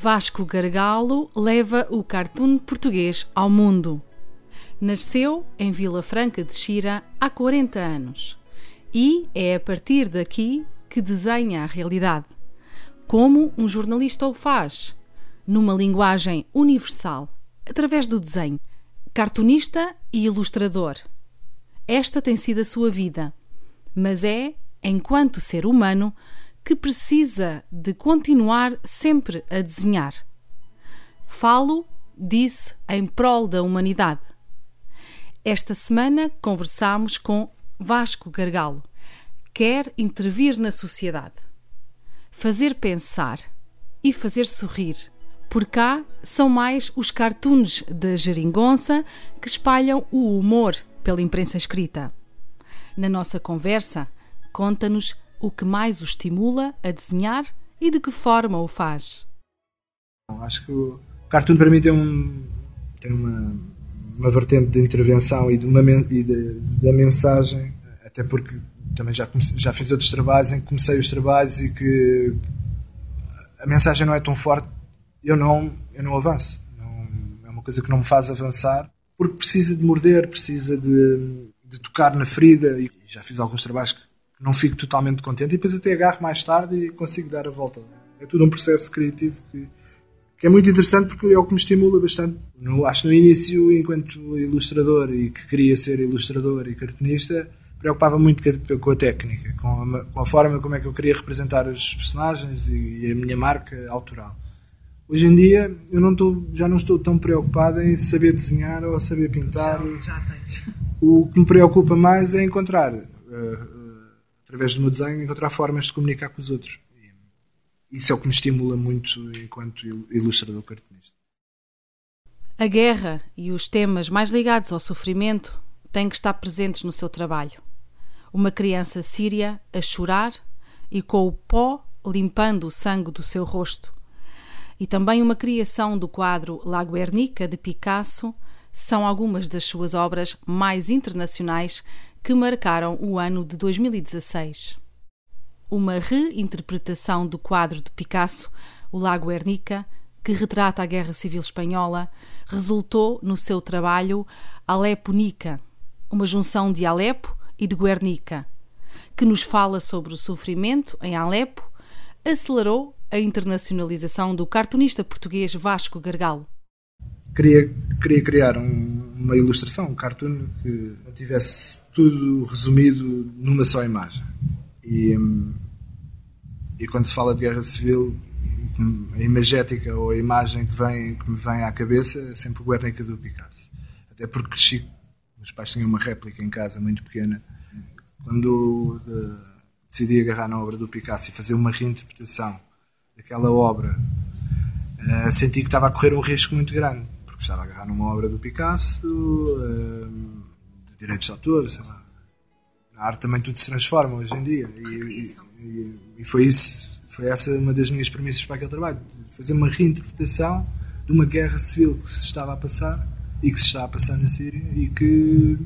Vasco Gargalo leva o cartoon português ao mundo. Nasceu em Vila Franca de Xira há 40 anos e é a partir daqui que desenha a realidade. Como um jornalista o faz, numa linguagem universal, através do desenho. Cartunista e ilustrador. Esta tem sido a sua vida, mas é, enquanto ser humano, que precisa de continuar sempre a desenhar. Falo, disse, em prol da humanidade. Esta semana conversamos com Vasco Gargalo. Quer intervir na sociedade, fazer pensar e fazer sorrir. Por cá são mais os cartoons da geringonça que espalham o humor pela imprensa escrita. Na nossa conversa, conta-nos o que mais o estimula a desenhar e de que forma o faz. Acho que o cartoon para mim tem, um, tem uma, uma vertente de intervenção e, de uma, e de, da mensagem, até porque também já, comecei, já fiz outros trabalhos em que comecei os trabalhos e que a mensagem não é tão forte, eu não, eu não avanço. Não, é uma coisa que não me faz avançar, porque precisa de morder, precisa de, de tocar na ferida. E já fiz alguns trabalhos que não fico totalmente contente e depois até agarro mais tarde e consigo dar a volta. É tudo um processo criativo que, que é muito interessante porque é o que me estimula bastante. No, acho que no início, enquanto ilustrador e que queria ser ilustrador e cartunista, preocupava muito com a técnica, com a, com a, forma como é que eu queria representar os personagens e, e a minha marca autoral. Hoje em dia eu não estou, já não estou tão preocupado em saber desenhar ou saber pintar. Já, já tens. O que me preocupa mais é encontrar uh, através do meu desenho, encontrar formas de comunicar com os outros. E isso é o que me estimula muito enquanto ilustrador cartunista. A guerra e os temas mais ligados ao sofrimento têm que estar presentes no seu trabalho. Uma criança síria a chorar e com o pó limpando o sangue do seu rosto. E também uma criação do quadro La Guernica de Picasso são algumas das suas obras mais internacionais que marcaram o ano de 2016. Uma reinterpretação do quadro de Picasso, O Lago Guernica, que retrata a Guerra Civil Espanhola, resultou no seu trabalho Aleponica, uma junção de Alepo e de Guernica, que nos fala sobre o sofrimento em Alepo, acelerou a internacionalização do cartunista português Vasco Gargalo queria, queria criar um, uma ilustração, um cartoon que tivesse tudo resumido numa só imagem. E, e quando se fala de guerra civil, a imagética ou a imagem que, vem, que me vem à cabeça é sempre o Guernica do Picasso. Até porque cresci, meus pais tinham uma réplica em casa muito pequena. Quando de, decidi agarrar na obra do Picasso e fazer uma reinterpretação daquela obra, uh, senti que estava a correr um risco muito grande porque estava a agarrar numa obra do Picasso, uh, de direitos de autor, sei lá. Na arte também tudo se transforma hoje em dia. E, e, e, foi isso, foi essa uma das minhas premissas para aquele trabalho, fazer uma reinterpretação de uma guerra civil que se estava a passar e que se está a passar na Síria e que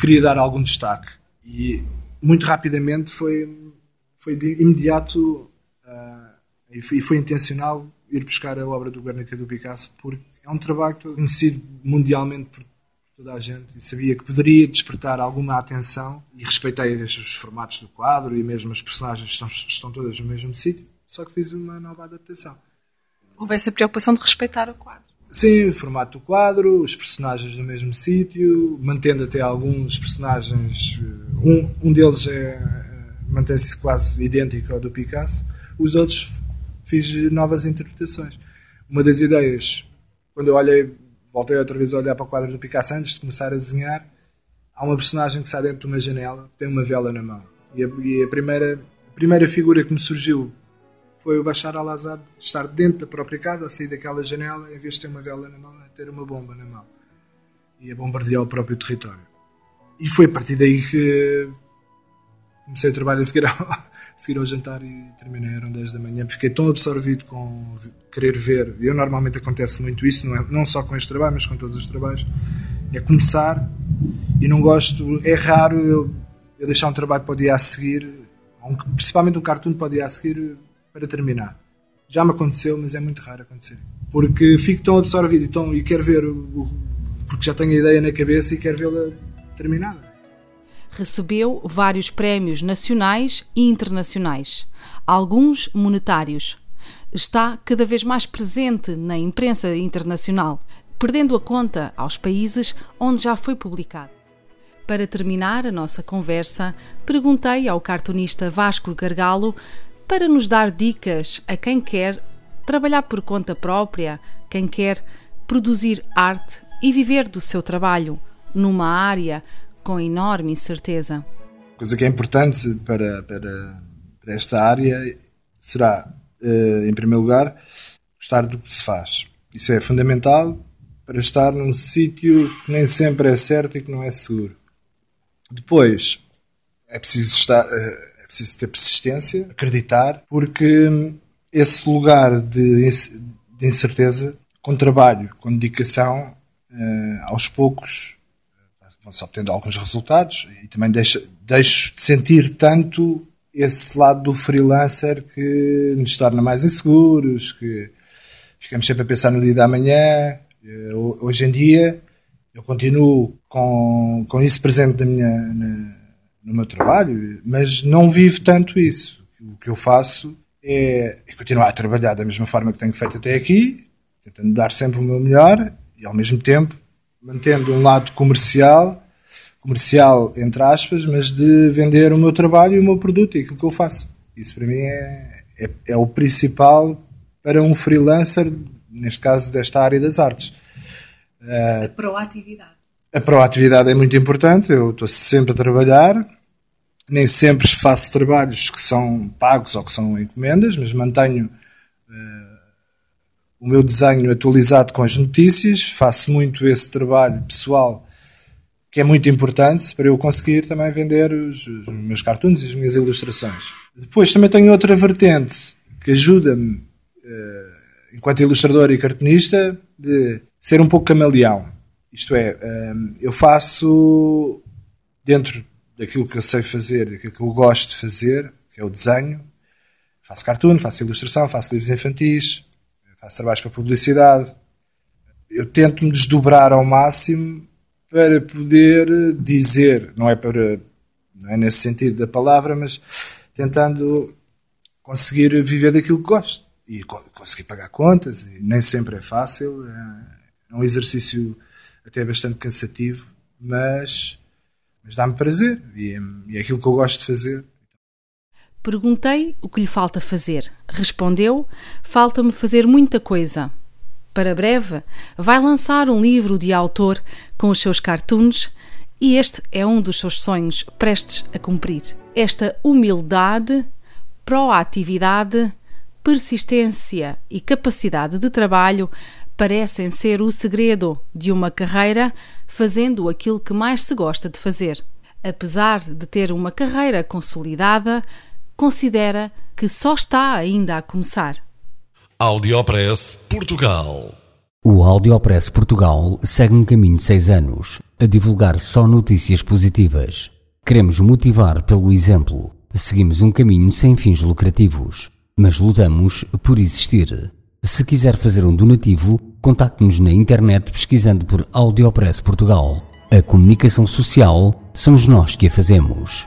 queria dar algum destaque. E muito rapidamente foi, foi de imediato uh, e, foi, foi intencional ir buscar a obra do Guernica do Picasso porque é um trabalho conhecido mundialmente por toda a gente e sabia que poderia despertar alguma atenção e respeitei os formatos do quadro e mesmo as personagens estão, estão todas no mesmo sítio, só que fiz uma nova adaptação. Houve essa preocupação de respeitar o quadro? Sim, o formato do quadro, os personagens no mesmo sítio, mantendo até alguns personagens. Um, um deles é, é mantém-se quase idêntico ao do Picasso, os outros fiz novas interpretações. Uma das ideias quando eu olhei, voltei outra vez a olhar para o quadro do Picasso antes de começar a desenhar, há uma personagem que sai dentro de uma janela, tem uma vela na mão. E a, e a primeira, a primeira figura que me surgiu foi o Bashar al-Assad estar dentro da própria casa, a sair daquela janela, em vez de ter uma vela na mão, a ter uma bomba na mão. E a bombardear o próprio território. E foi a partir daí que comecei o trabalho a seguir ao, seguir ao jantar e terminei, eram 10 da manhã. Fiquei tão absorvido com querer ver, eu normalmente acontece muito isso, não, é, não só com este trabalho, mas com todos os trabalhos, é começar e não gosto, é raro eu, eu deixar um trabalho para o dia a seguir, um, principalmente um cartoon para o dia a seguir, para terminar. Já me aconteceu, mas é muito raro acontecer. Porque fico tão absorvido e, tão, e quero ver, o, porque já tenho a ideia na cabeça e quero vê-la terminada. Recebeu vários prémios nacionais e internacionais, alguns monetários. Está cada vez mais presente na imprensa internacional, perdendo a conta aos países onde já foi publicado. Para terminar a nossa conversa, perguntei ao cartunista Vasco Gargalo para nos dar dicas a quem quer trabalhar por conta própria, quem quer produzir arte e viver do seu trabalho numa área com enorme incerteza. Coisa que é importante para, para, para esta área será, eh, em primeiro lugar, gostar do que se faz. Isso é fundamental para estar num sítio que nem sempre é certo e que não é seguro. Depois, é preciso estar, eh, preciso ter persistência, acreditar, porque esse lugar de, de incerteza, com trabalho, com dedicação, uh, aos poucos vão-se obtendo alguns resultados e também deixo, deixo de sentir tanto esse lado do freelancer que nos torna mais inseguros, que ficamos sempre a pensar no dia da manhã. Hoje em dia eu continuo com, com isso presente na minha, na, no meu trabalho, mas não vivo tanto isso. O que eu faço é, é continuar a trabalhar da mesma forma que tenho feito até aqui, tentando dar sempre o meu melhor e ao mesmo tempo mantendo um lado comercial, comercial entre aspas, mas de vender o meu trabalho e o meu produto e aquilo que eu faço. Isso para mim é, é, é o principal para um freelancer, neste caso desta área das artes. A proatividade. A proatividade é muito importante, eu estou sempre a trabalhar, nem sempre faço trabalhos que são pagos ou que são encomendas, mas mantenho uh, o meu desenho atualizado com as notícias, faço muito esse trabalho pessoal que é muito importante para eu conseguir também vender os, os meus cartoons e as minhas ilustrações. Depois também tenho outra vertente que ajuda-me, uh, enquanto ilustrador e cartunista, de ser um pouco camaleão. Isto é, uh, eu faço dentro daquilo que eu sei fazer, daquilo que eu gosto de fazer, que é o desenho. Faço cartoon, faço ilustração, faço livros infantis, faço trabalhos para publicidade. Eu tento me desdobrar ao máximo para poder dizer, não é para não é nesse sentido da palavra, mas tentando conseguir viver daquilo que gosto e conseguir pagar contas. E nem sempre é fácil, é um exercício até bastante cansativo, mas mas dá-me prazer e é, e é aquilo que eu gosto de fazer. Perguntei o que lhe falta fazer. Respondeu: Falta-me fazer muita coisa. Para breve, vai lançar um livro de autor com os seus cartoons e este é um dos seus sonhos prestes a cumprir. Esta humildade, proatividade, persistência e capacidade de trabalho parecem ser o segredo de uma carreira fazendo aquilo que mais se gosta de fazer. Apesar de ter uma carreira consolidada, considera que só está ainda a começar. Audiopress Portugal. O Audiopress Portugal segue um caminho de seis anos a divulgar só notícias positivas. Queremos motivar pelo exemplo. Seguimos um caminho sem fins lucrativos, mas lutamos por existir. Se quiser fazer um donativo, contacte-nos na internet pesquisando por Audiopress Portugal. A comunicação social somos nós que a fazemos.